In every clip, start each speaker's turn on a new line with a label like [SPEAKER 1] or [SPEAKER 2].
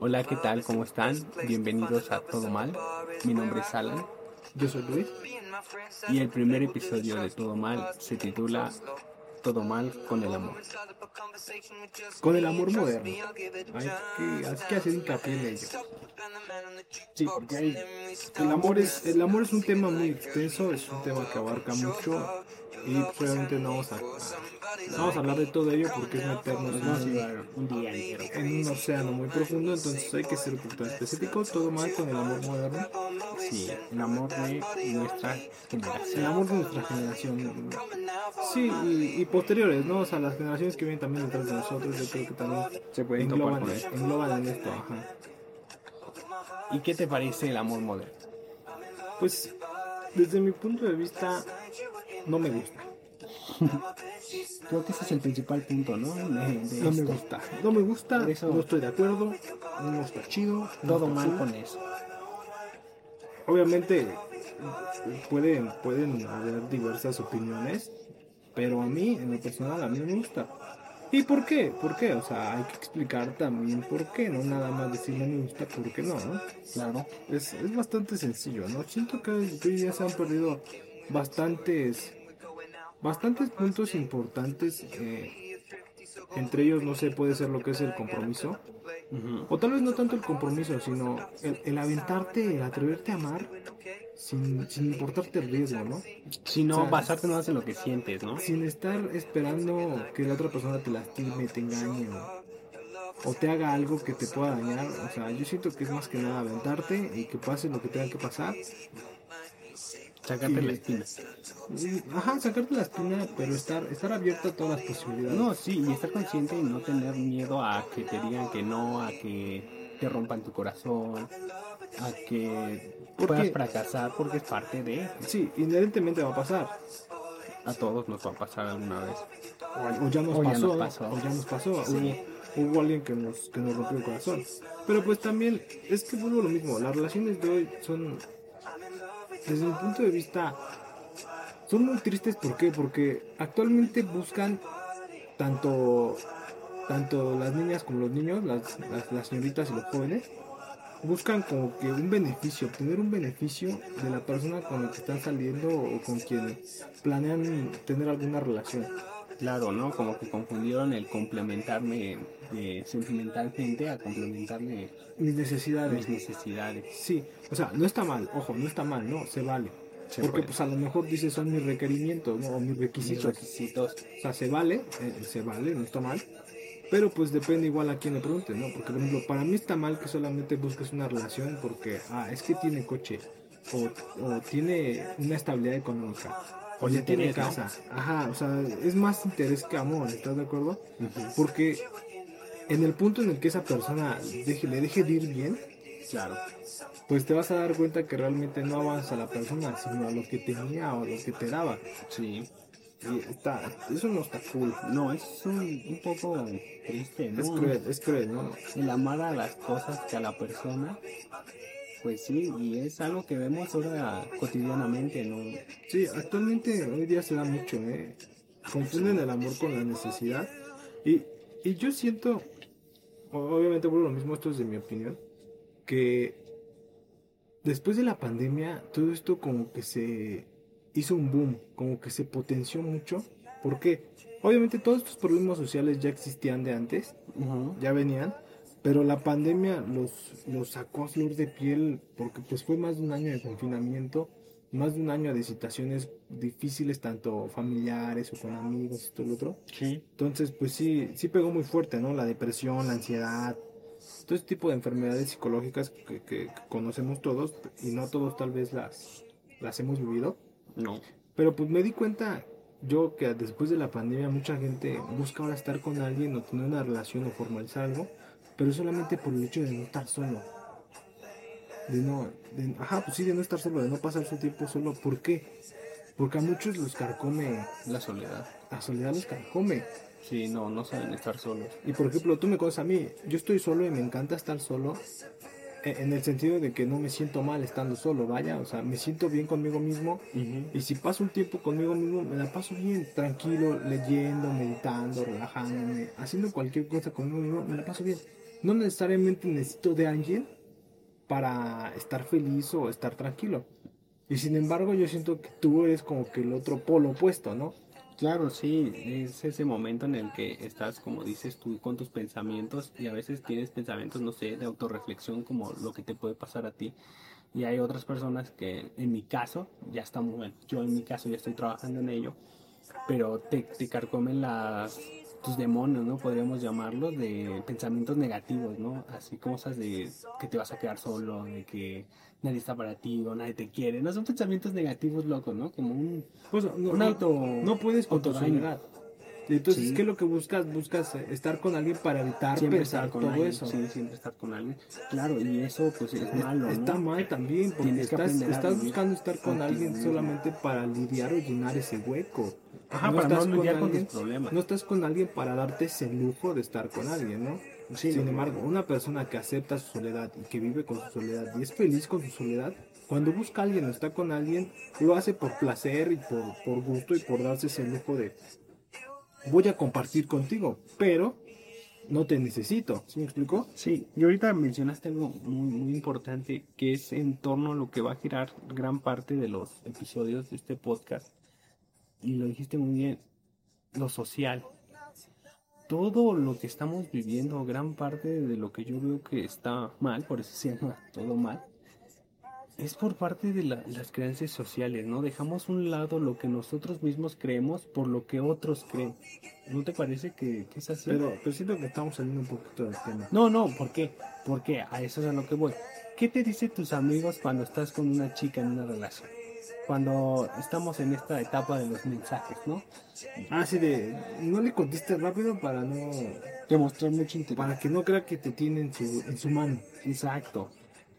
[SPEAKER 1] Hola, ¿qué tal? ¿Cómo están? Bienvenidos a Todo Mal. Mi nombre es Alan
[SPEAKER 2] Yo soy Luis.
[SPEAKER 1] y el primer episodio de Todo Mal se titula Todo Mal con el amor.
[SPEAKER 2] Con el amor moderno. Hay que, hay que hacer hincapié en ello. Sí, porque hay- el, amor es, el amor es un tema muy extenso, es un tema que abarca mucho y obviamente no vamos a, no vamos a hablar de todo ello porque es meternos
[SPEAKER 1] a un día entero.
[SPEAKER 2] en un océano muy profundo, entonces hay que ser un poquito específico. Todo mal con el amor moderno.
[SPEAKER 1] Sí, el amor de nuestra
[SPEAKER 2] El
[SPEAKER 1] generación.
[SPEAKER 2] amor de nuestra generación. Sí, y, y posteriores, ¿no? O sea, las generaciones que vienen también detrás de nosotros, yo creo que también
[SPEAKER 1] Se pueden topar
[SPEAKER 2] engloban,
[SPEAKER 1] con esto.
[SPEAKER 2] engloban en esto. Ajá.
[SPEAKER 1] ¿Y qué te parece el amor moderno?
[SPEAKER 2] Pues, desde mi punto de vista, no me gusta.
[SPEAKER 1] Creo que ese es el principal punto, ¿no? De, de
[SPEAKER 2] No me
[SPEAKER 1] esto.
[SPEAKER 2] gusta. No me gusta,
[SPEAKER 1] eso-
[SPEAKER 2] no estoy de acuerdo, no está chido. no
[SPEAKER 1] Todo
[SPEAKER 2] está
[SPEAKER 1] mal con eso.
[SPEAKER 2] Obviamente, pueden, pueden haber diversas opiniones, pero a mí, en lo personal, a mí me gusta. ¿Y por qué? ¿Por qué? O sea, hay que explicar también por qué, no nada más decir no me gusta, ¿por qué no? no?
[SPEAKER 1] Claro.
[SPEAKER 2] Es, es bastante sencillo, ¿no? Siento que ya se han perdido bastantes, bastantes puntos importantes. eh, entre ellos, no sé, puede ser lo que es el compromiso.
[SPEAKER 1] Ujú.
[SPEAKER 2] O tal vez no tanto el compromiso, sino el, el aventarte, el atreverte a amar sin, sin importarte el riesgo, ¿no?
[SPEAKER 1] Si no,
[SPEAKER 2] O sea,
[SPEAKER 1] basarte más en lo que sientes, ¿no?
[SPEAKER 2] Sin estar esperando que la otra persona te lastime, te engañe o, o te haga algo que te pueda dañar. O sea, yo siento que es más que nada aventarte y que pase lo que tenga que pasar.
[SPEAKER 1] Sacarte la espina.
[SPEAKER 2] Ajá, sacarte la espina, pero estar, estar abierto a todas las posibilidades.
[SPEAKER 1] No, sí, y estar consciente y no tener miedo a que te digan que no, a que te rompan tu corazón, a que
[SPEAKER 2] ¿Por
[SPEAKER 1] puedas fracasar porque es parte de...
[SPEAKER 2] Sí, inherentemente va a pasar.
[SPEAKER 1] A todos nos va a pasar alguna vez.
[SPEAKER 2] O ya nos
[SPEAKER 1] O ya
[SPEAKER 2] pasó,
[SPEAKER 1] nos pasó.
[SPEAKER 2] o ya nos pasó.
[SPEAKER 1] Sí.
[SPEAKER 2] Hubo, hubo alguien que nos, que nos rompió el corazón. Pero pues también, es que vuelvo a lo mismo. Las relaciones de hoy son, desde mi punto de vista, son muy tristes. ¿Por qué? Porque actualmente buscan tanto, tanto las niñas como los niños, las, las, las señoritas y los jóvenes, buscan como que un beneficio, obtener un beneficio de la persona con la que están saliendo o con quien planean tener alguna relación.
[SPEAKER 1] Claro, ¿no? Como que confundieron el complementarme de sentimentalmente a complementarme
[SPEAKER 2] Mis necesidades.
[SPEAKER 1] mis necesidades.
[SPEAKER 2] Sí, o sea, no está mal, ojo, no está mal, no, se vale.
[SPEAKER 1] Se
[SPEAKER 2] Porque
[SPEAKER 1] puede.
[SPEAKER 2] pues a lo mejor dices son mis requerimientos, ¿no? O mis
[SPEAKER 1] Mis
[SPEAKER 2] requisitos.
[SPEAKER 1] requisitos.
[SPEAKER 2] O sea, se vale, eh, se vale, no está mal. Pero pues depende igual a quien le pregunte, ¿no? Porque por ejemplo, para mí está mal que solamente busques una relación porque, ah, es que tiene coche. O, o tiene una estabilidad económica. O ya tiene casa. Ajá, o sea, es más interés que amor, ¿estás de acuerdo? Porque en el punto en el que esa persona deje, le deje de ir bien,
[SPEAKER 1] Claro.
[SPEAKER 2] pues te vas a dar cuenta que realmente no avanza la persona, sino a lo que tenía o lo que te daba.
[SPEAKER 1] Sí.
[SPEAKER 2] Y está, eso no está cool.
[SPEAKER 1] No, es un, un poco triste, ¿no?
[SPEAKER 2] Es cruel, es cruel, ¿no?
[SPEAKER 1] el amar a las cosas que a la persona, pues sí, y es algo que vemos ahora cotidianamente, ¿no?
[SPEAKER 2] Sí, actualmente hoy día se da mucho, ¿eh? Confunden el amor con la necesidad. Y, y yo siento, obviamente por lo mismo, esto es de mi opinión, que después de la pandemia todo esto como que se hizo un boom, como que se potenció mucho. ¿Por qué? Obviamente todos estos problemas sociales ya existían de antes, ya venían, pero la pandemia los, los sacó a flor de piel porque pues fue más de un año de confinamiento, más de un año de situaciones difíciles, tanto familiares o con amigos y todo lo otro.
[SPEAKER 1] Sí.
[SPEAKER 2] Entonces, pues sí, sí pegó muy fuerte, ¿no? La depresión, la ansiedad, todo ese tipo de enfermedades psicológicas que, que- que conocemos todos y no todos tal vez las, las hemos vivido.
[SPEAKER 1] No.
[SPEAKER 2] Pero pues me di cuenta yo que después de la pandemia mucha gente busca ahora estar con alguien o tener una relación o formalizar algo, pero solamente por el hecho de no estar solo. De no, de- ajá, pues sí, de no estar solo, de no pasar su tiempo solo. ¿Por qué? Porque a muchos los carcome,
[SPEAKER 1] La soledad.
[SPEAKER 2] la soledad los carcome.
[SPEAKER 1] Sí, no, no saben estar solos.
[SPEAKER 2] Y por ejemplo, tú me conoces a mí, yo estoy solo y me encanta estar solo, e- en el sentido de que no me siento mal estando solo, vaya, o sea, me siento bien conmigo mismo y si paso un tiempo conmigo mismo, me la paso bien, tranquilo, leyendo, meditando, relajándome, haciendo cualquier cosa conmigo mismo, me la paso bien. No necesariamente necesito de alguien para estar feliz o estar tranquilo. Y sin embargo, yo siento que tú eres como que el otro polo opuesto, ¿no?
[SPEAKER 1] Claro, sí, es ese momento en el que estás, como dices tú, con tus pensamientos y a veces tienes pensamientos, no sé, de autorreflexión como lo que te puede pasar a ti. Y hay otras personas que, en mi caso, ya estamos, yo en mi caso ya estoy trabajando en ello, pero te, te carcomen las, tus demonios, ¿no? Podríamos llamarlos, de pensamientos negativos, ¿no? Así cosas de que te vas a quedar solo, de que nadie está para ti o nadie te quiere. No son pensamientos negativos locos, ¿no? Como un,
[SPEAKER 2] Pues no,
[SPEAKER 1] un auto...
[SPEAKER 2] no puedes con tu
[SPEAKER 1] autodaño.
[SPEAKER 2] soledad. Entonces,
[SPEAKER 1] Sí.
[SPEAKER 2] ¿qué es lo que buscas? Buscas eh, estar con alguien para evitar
[SPEAKER 1] Siempre
[SPEAKER 2] pensar
[SPEAKER 1] estar con
[SPEAKER 2] todo
[SPEAKER 1] alguien,
[SPEAKER 2] eso.
[SPEAKER 1] sí, siempre estar con alguien. Claro, y eso pues es malo, ¿no?
[SPEAKER 2] Está mal también, porque estás, estás buscando estar con alguien solamente para lidiar o llenar ese hueco.
[SPEAKER 1] Ajá, para
[SPEAKER 2] estás
[SPEAKER 1] no lidiar con
[SPEAKER 2] alguien-
[SPEAKER 1] problemas.
[SPEAKER 2] No estás con alguien para darte ese lujo de estar con alguien, ¿no?
[SPEAKER 1] Sí,
[SPEAKER 2] Sin
[SPEAKER 1] no.
[SPEAKER 2] embargo, una persona que acepta su soledad y que vive con su soledad y es feliz con su soledad, cuando busca a alguien o está con alguien, lo hace por placer y por, por gusto y por darse ese lujo de voy a compartir contigo, pero no te necesito. ¿Sí me explico?
[SPEAKER 1] Sí, y ahorita mencionaste algo muy, muy importante que es en torno a lo que va a girar gran parte de los episodios de este podcast. Y lo dijiste muy bien, lo social. Todo lo que estamos viviendo, gran parte de lo que yo veo que está mal, por eso se llama todo mal, es por parte de la- las creencias sociales, ¿no? Dejamos un lado lo que nosotros mismos creemos por lo que otros creen. ¿No te parece que, que es así?
[SPEAKER 2] Pero, pero siento que estamos saliendo un poquito del tema.
[SPEAKER 1] No, no, ¿por qué? Porque a eso es a lo que voy. ¿Qué te dicen tus amigos cuando estás con una chica en una relación? Cuando estamos en esta etapa de los mensajes, ¿no?
[SPEAKER 2] Ah, sí, de no le contestes rápido para no
[SPEAKER 1] Demostrar mucho interés.
[SPEAKER 2] para que no crea que te tiene en su, en su mano.
[SPEAKER 1] Exacto.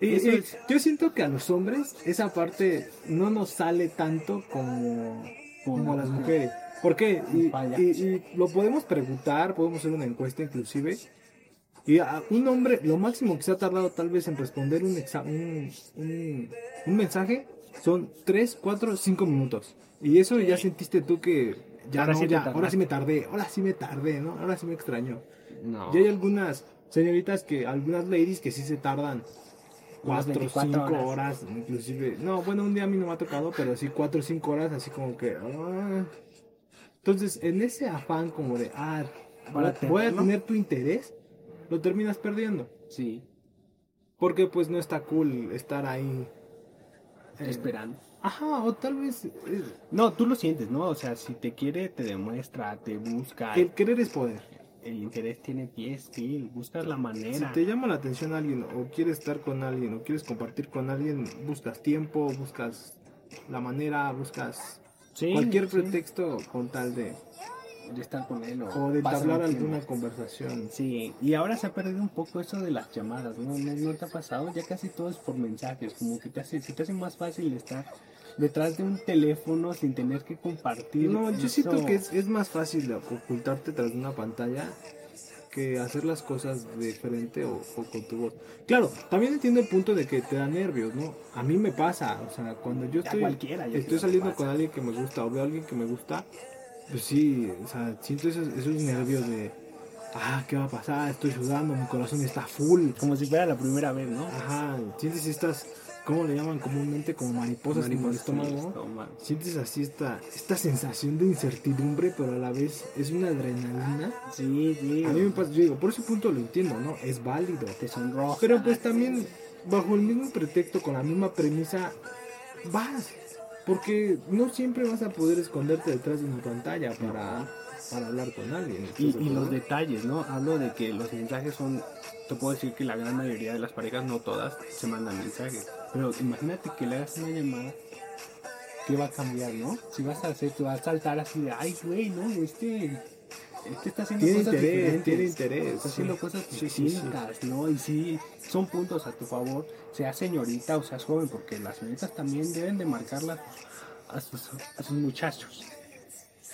[SPEAKER 2] Y-
[SPEAKER 1] Eso
[SPEAKER 2] y
[SPEAKER 1] es-
[SPEAKER 2] Yo siento que a los hombres esa parte no nos sale tanto como, como a las mujeres. ¿Por qué? Y,
[SPEAKER 1] Vaya.
[SPEAKER 2] y- y lo podemos preguntar, podemos hacer una encuesta inclusive. Y a un hombre, lo máximo que se ha tardado tal vez en responder un, exa- un, un- un mensaje son 3, 4, 5 minutos. Y eso ya sentiste tú que ya
[SPEAKER 1] Ahora
[SPEAKER 2] no,
[SPEAKER 1] sí
[SPEAKER 2] ya, ahora sí me tardé, ahora sí me tardé, ¿no? Ahora sí me extrañó.
[SPEAKER 1] No.
[SPEAKER 2] Y hay algunas señoritas que, algunas ladies que sí se tardan
[SPEAKER 1] Unas
[SPEAKER 2] 4 o
[SPEAKER 1] 24
[SPEAKER 2] 5
[SPEAKER 1] horas.
[SPEAKER 2] horas. inclusive. No, bueno, un día a mí no me ha tocado, pero sí 4 o 5 horas, así como que. ah. Entonces, en ese afán como de, ah, voy- a tener tu interés, lo terminas perdiendo.
[SPEAKER 1] Sí,
[SPEAKER 2] Porque pues no está cool estar ahí. Eh,
[SPEAKER 1] esperando.
[SPEAKER 2] Ajá, o tal vez eh,
[SPEAKER 1] No, tú lo sientes, ¿no? O sea, si te quiere, te demuestra, te busca.
[SPEAKER 2] el querer es poder.
[SPEAKER 1] El interés tiene pies, sí, buscas la
[SPEAKER 2] Si
[SPEAKER 1] manera.
[SPEAKER 2] te llama la atención alguien o quieres estar con alguien o quieres compartir con alguien, buscas tiempo, buscas la manera, buscas
[SPEAKER 1] Sí,
[SPEAKER 2] cualquier
[SPEAKER 1] sí,
[SPEAKER 2] pretexto con tal de
[SPEAKER 1] de estar con él
[SPEAKER 2] o de
[SPEAKER 1] pasar
[SPEAKER 2] entablar alguna conversación.
[SPEAKER 1] Sí, y ahora se ha perdido un poco eso de las llamadas, ¿no? ¿No, no te ha pasado? Ya casi todo es por mensajes, como que te hace, se te hace más fácil estar detrás de un teléfono sin tener que compartir.
[SPEAKER 2] No, yo
[SPEAKER 1] eso.
[SPEAKER 2] siento que es, es más fácil ocultarte tras de una pantalla que hacer las cosas de frente o, o con tu voz. Claro, también entiendo el punto de que te da nervios, ¿no? A mí me pasa, o sea, cuando yo estoy,
[SPEAKER 1] cualquiera, yo
[SPEAKER 2] estoy saliendo con alguien que me gusta o veo a alguien que me gusta, pues sí, o sea, siento esos, esos nervios de, ah, ¿qué va a pasar? Estoy sudando, mi corazón está full.
[SPEAKER 1] Como si fuera la primera vez, ¿no?
[SPEAKER 2] Ajá, sientes estas, ¿cómo le llaman comúnmente? Como mariposas en el
[SPEAKER 1] Mariposas en el
[SPEAKER 2] estómago.
[SPEAKER 1] estómago.
[SPEAKER 2] Sientes así esta, esta sensación de incertidumbre, pero a la vez es una adrenalina.
[SPEAKER 1] Sí, sí.
[SPEAKER 2] A mí me pasa, yo digo, por ese punto lo entiendo, ¿no? Es válido.
[SPEAKER 1] Te sonroja.
[SPEAKER 2] Pero pues también, bajo el mismo pretexto, con la misma premisa, vas. Porque no siempre vas a poder esconderte detrás de una pantalla para, para hablar con alguien. ¿estás
[SPEAKER 1] Y, y los detalles, ¿no? Hablo de que los mensajes son, te puedo decir que la gran mayoría de las parejas, no todas, se mandan mensajes. Pero imagínate que le hagas una llamada, ¿qué va a cambiar, no? Si vas a hacer, te vas a saltar así de, ay, güey, no, este, este está haciendo
[SPEAKER 2] Tiene
[SPEAKER 1] cosas
[SPEAKER 2] interés,
[SPEAKER 1] diferentes.
[SPEAKER 2] tiene interés,
[SPEAKER 1] Está haciendo
[SPEAKER 2] sí.
[SPEAKER 1] cosas
[SPEAKER 2] Sí, sí, sí.
[SPEAKER 1] distintas, ¿no? Y sí, son puntos a tu favor, seas señorita o seas joven, porque las señoritas también deben de marcarlas a sus, a sus muchachos.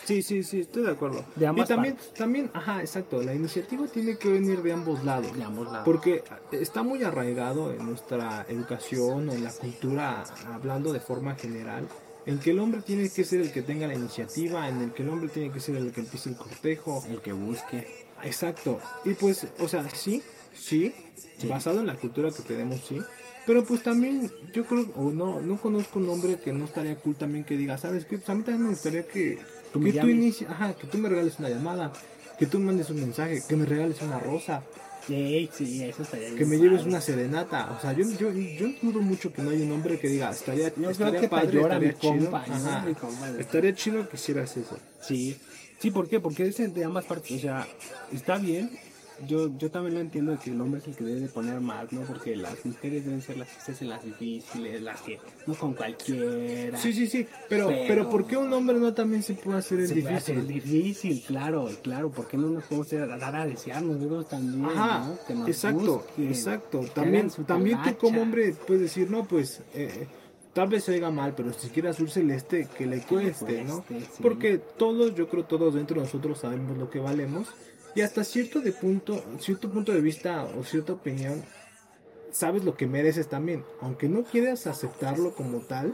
[SPEAKER 2] Sí, sí, sí, estoy de acuerdo.
[SPEAKER 1] De ambas
[SPEAKER 2] y también,
[SPEAKER 1] partes.
[SPEAKER 2] también, ajá, exacto, la iniciativa tiene que venir de ambos lados.
[SPEAKER 1] De ambos lados.
[SPEAKER 2] Porque está muy arraigado en nuestra educación o en la cultura, hablando de forma general, en que el hombre tiene que ser el que tenga la iniciativa, en el que el hombre tiene que ser el que empiece el cortejo.
[SPEAKER 1] El que busque.
[SPEAKER 2] Exacto. Y pues, o sea, sí, sí,
[SPEAKER 1] Sí.
[SPEAKER 2] basado en la cultura que tenemos, sí. Pero pues también yo creo, o no, no conozco un hombre que no estaría cool también que diga, ¿sabes qué? Pues a mí también me gustaría que, que tú inicies, ajá, que tú me regales una llamada, que tú me mandes un mensaje, que me regales una rosa,
[SPEAKER 1] Sí, sí, eso estaría
[SPEAKER 2] que me lleves una serenata. O sea, yo, yo, yo dudo mucho que no haya un hombre que diga, estaría,
[SPEAKER 1] Yo creo
[SPEAKER 2] estaría
[SPEAKER 1] que
[SPEAKER 2] padre,
[SPEAKER 1] llora
[SPEAKER 2] estaría
[SPEAKER 1] mi
[SPEAKER 2] chido.
[SPEAKER 1] compa, ¿no?
[SPEAKER 2] Ajá.
[SPEAKER 1] Mi compa.
[SPEAKER 2] Estaría chido que hicieras eso.
[SPEAKER 1] Sí, sí, ¿por qué? Porque es de ambas partes, o sea, está bien, yo, yo también lo entiendo de que el hombre es el que debe de poner más, ¿no? Porque las mujeres deben ser las que se hacen las difíciles, las que no con cualquiera.
[SPEAKER 2] Sí, sí, sí. Pero,
[SPEAKER 1] Pero-
[SPEAKER 2] pero, ¿por qué un hombre no también se puede hacer el
[SPEAKER 1] Se puede hacer
[SPEAKER 2] difícil?
[SPEAKER 1] difícil, claro, claro, ¿por qué no nos podemos dar a desear nosotros también,
[SPEAKER 2] Ajá,
[SPEAKER 1] ¿no? Que nos
[SPEAKER 2] exacto,
[SPEAKER 1] busquen,
[SPEAKER 2] exacto. También, también tú como hombre puedes decir, no, pues, eh, tal vez se oiga mal, pero si quiere azul celeste, que le cueste, ¿no? Porque todos, yo creo todos dentro de nosotros sabemos lo que valemos y hasta cierto de punto, cierto punto de vista o cierta opinión, sabes lo que mereces también, aunque no quieras aceptarlo como tal.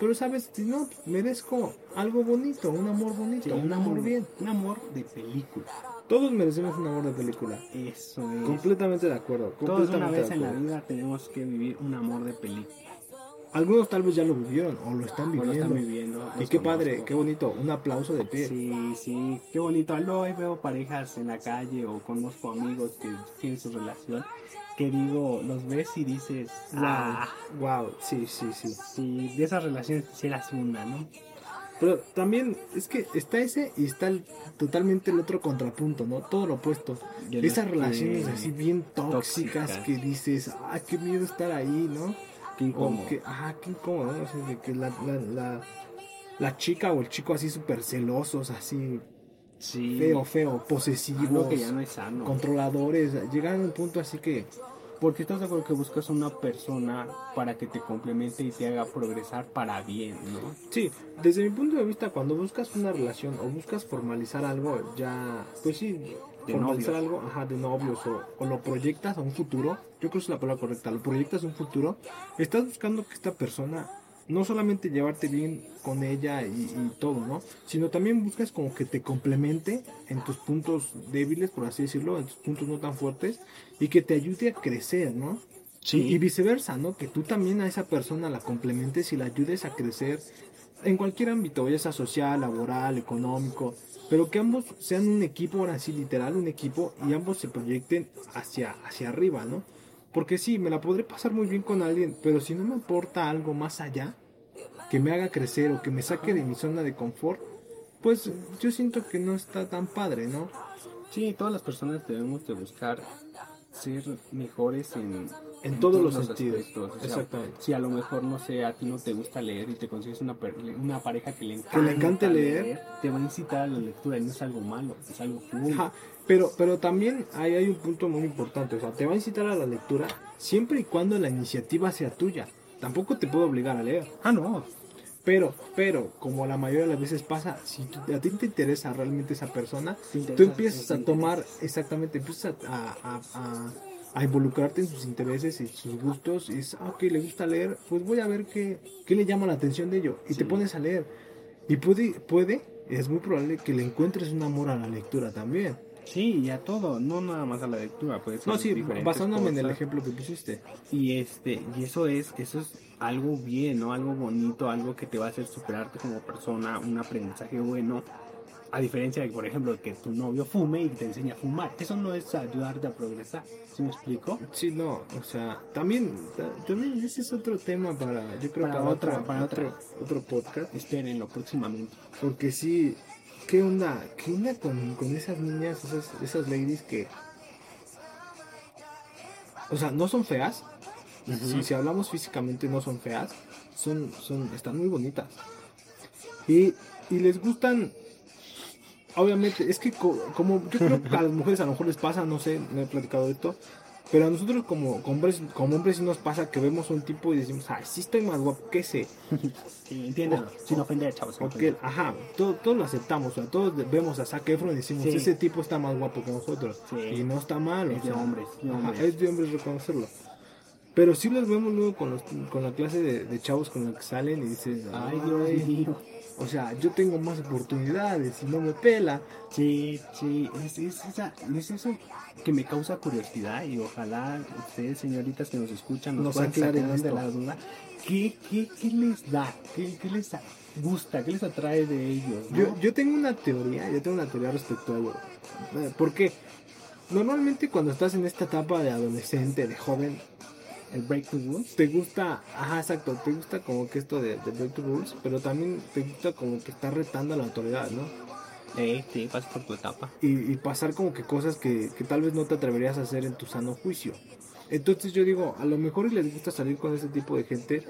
[SPEAKER 2] Pero sabes, si no, merezco algo bonito, un amor bonito,
[SPEAKER 1] Sí,
[SPEAKER 2] un amor bien.
[SPEAKER 1] Un amor de película.
[SPEAKER 2] Todos merecemos un amor de película.
[SPEAKER 1] Eso es.
[SPEAKER 2] Completamente de acuerdo.
[SPEAKER 1] Todos una
[SPEAKER 2] completamente
[SPEAKER 1] vez en la vida tenemos que vivir un amor de película.
[SPEAKER 2] Algunos tal vez ya lo vivieron o lo están
[SPEAKER 1] O lo
[SPEAKER 2] viviendo.
[SPEAKER 1] están viviendo.
[SPEAKER 2] Y qué padre, qué bonito. Un aplauso de pie.
[SPEAKER 1] Sí, sí, qué bonito. Luego ahí veo parejas en la calle o conozco amigos que tienen su relación que digo, los ves y dices, ah,
[SPEAKER 2] Wow, sí, sí, sí.
[SPEAKER 1] sí, de esas relaciones quisieras una, ¿no?
[SPEAKER 2] Pero también es que está ese y está el- totalmente el otro contrapunto, ¿no? Todo lo opuesto. Esas
[SPEAKER 1] que-
[SPEAKER 2] relaciones así bien tóxicas,
[SPEAKER 1] tóxicas.
[SPEAKER 2] que dices, ah, qué miedo estar ahí, ¿no?
[SPEAKER 1] Qué incómodo.
[SPEAKER 2] que, ah, qué incómodo. O sea, de que la, la, la, la chica o el chico así súper celosos, así
[SPEAKER 1] Sí,
[SPEAKER 2] feo, feo, posesivos,
[SPEAKER 1] que ya no es sano.
[SPEAKER 2] controladores, llegan a un punto así que
[SPEAKER 1] Porque estás de acuerdo que buscas una persona para que te complemente y te haga progresar para bien, ¿no?
[SPEAKER 2] Sí, desde mi punto de vista, cuando buscas una relación o buscas formalizar algo, ya, pues sí,
[SPEAKER 1] De
[SPEAKER 2] formalizar
[SPEAKER 1] novios.
[SPEAKER 2] algo, ajá, de novios, o, o lo proyectas a un futuro, yo creo que es la palabra correcta, lo proyectas un futuro, estás buscando que esta persona no solamente llevarte bien con ella y, y todo, ¿no? Sino también buscas como que te complemente en tus puntos débiles, por así decirlo, en tus puntos no tan fuertes, y que te ayude a crecer, ¿no?
[SPEAKER 1] Sí.
[SPEAKER 2] Y, y viceversa, ¿no? Que tú también a esa persona la complementes y la ayudes a crecer en cualquier ámbito, ya sea social, laboral, económico, pero que ambos sean un equipo, ahora sí, literal, un equipo, y ambos se proyecten hacia, hacia arriba, ¿no? Porque sí, me la podré pasar muy bien con alguien, pero si no me aporta algo más allá, que me haga crecer o que me saque de mi zona de confort, pues yo siento que no está tan padre, ¿no?
[SPEAKER 1] Sí, todas las personas debemos de buscar ser mejores en,
[SPEAKER 2] En todos los sentidos.
[SPEAKER 1] aspectos. O sea,
[SPEAKER 2] Exactamente.
[SPEAKER 1] Si a lo mejor, no sé, a ti no te gusta leer y te consigues una, una pareja que le encanta
[SPEAKER 2] Que le encante leer.
[SPEAKER 1] te va a incitar a la lectura y no es algo malo, es algo cool.
[SPEAKER 2] Pero, pero también ahí hay un punto muy importante, o sea, te va a incitar a la lectura siempre y cuando la iniciativa sea tuya. Tampoco te puedo obligar a leer.
[SPEAKER 1] Ah, no.
[SPEAKER 2] Pero, pero, como la mayoría de las veces pasa, si a ti te interesa realmente esa persona,
[SPEAKER 1] interesa,
[SPEAKER 2] tú empiezas a tomar, exactamente, empiezas a, a, a- a involucrarte en sus intereses y sus gustos. Y es, ah, ok, le gusta leer, pues voy a ver qué, qué le llama la atención de ello. Y te pones a leer. Y puede, puede, es muy probable que le encuentres un amor a la lectura también.
[SPEAKER 1] Sí, y a todo, no nada más a la lectura, puede ser
[SPEAKER 2] No, sí, basándome en el
[SPEAKER 1] cosas.
[SPEAKER 2] ejemplo que pusiste.
[SPEAKER 1] Y este, y eso es, eso es algo bien, ¿no? Algo bonito, algo que te va a hacer superarte como persona, un aprendizaje bueno. A diferencia de, por ejemplo, que tu novio fume y te enseña a fumar. Eso no es ayudarte a progresar. ¿Sí me explico?
[SPEAKER 2] Sí, no, o sea, también, ta- también ese es otro tema para, yo creo,
[SPEAKER 1] Para
[SPEAKER 2] para,
[SPEAKER 1] otra-
[SPEAKER 2] otro,
[SPEAKER 1] para
[SPEAKER 2] otro, otro podcast.
[SPEAKER 1] Espérenlo próximamente.
[SPEAKER 2] Porque sí, ¿qué onda? ¿Qué onda con, con esas niñas, esas, esas ladies que... O sea, no son feas. si, si hablamos físicamente no son feas. Son, son, están muy bonitas. Y, y les gustan... Obviamente, es que co- como yo creo que a las mujeres a lo mejor les pasa, no sé, no he platicado de esto, Pero a nosotros como, como hombres, como hombres sí nos pasa que vemos un tipo y decimos, ay, sí estoy más guapo que ese.
[SPEAKER 1] Sí, entiéndelo, sin ofender, chavos.
[SPEAKER 2] Porque,
[SPEAKER 1] ofender.
[SPEAKER 2] ajá, todo- todos lo aceptamos, o sea, todos vemos a Zac Efron y decimos,
[SPEAKER 1] Sí.
[SPEAKER 2] ese tipo está más guapo que nosotros.
[SPEAKER 1] Sí.
[SPEAKER 2] Y no está mal, o
[SPEAKER 1] Es de hombres, de
[SPEAKER 2] ajá,
[SPEAKER 1] hombres.
[SPEAKER 2] es de hombres reconocerlo. Pero sí los vemos luego con, los, con la clase de, de chavos con los que salen y dices,
[SPEAKER 1] Ay, Dios mío.
[SPEAKER 2] O sea, yo tengo más oportunidades y no me pela.
[SPEAKER 1] Sí, sí, es, es esa- es eso que me causa curiosidad y ojalá ustedes, señoritas que nos escuchan, nos,
[SPEAKER 2] Nos aclaren
[SPEAKER 1] de la duda. ¿Qué, qué, qué les da? ¿Qué, qué les gusta? ¿Qué les atrae de ellos? no?
[SPEAKER 2] Yo, yo tengo una teoría, yo tengo una teoría respecto a ello. Eh, Porque normalmente cuando estás en esta etapa de adolescente, de joven,
[SPEAKER 1] El Break the Rules.
[SPEAKER 2] te gusta, ajá, exacto, te gusta como que esto de, de break the rules, pero también te gusta como que estar retando a la autoridad, ¿no?
[SPEAKER 1] Eh, sí, pasas por tu etapa.
[SPEAKER 2] Y, y pasar como que cosas que, que tal vez no te atreverías a hacer en tu sano juicio. Entonces yo digo, a lo mejor les gusta salir con ese tipo de gente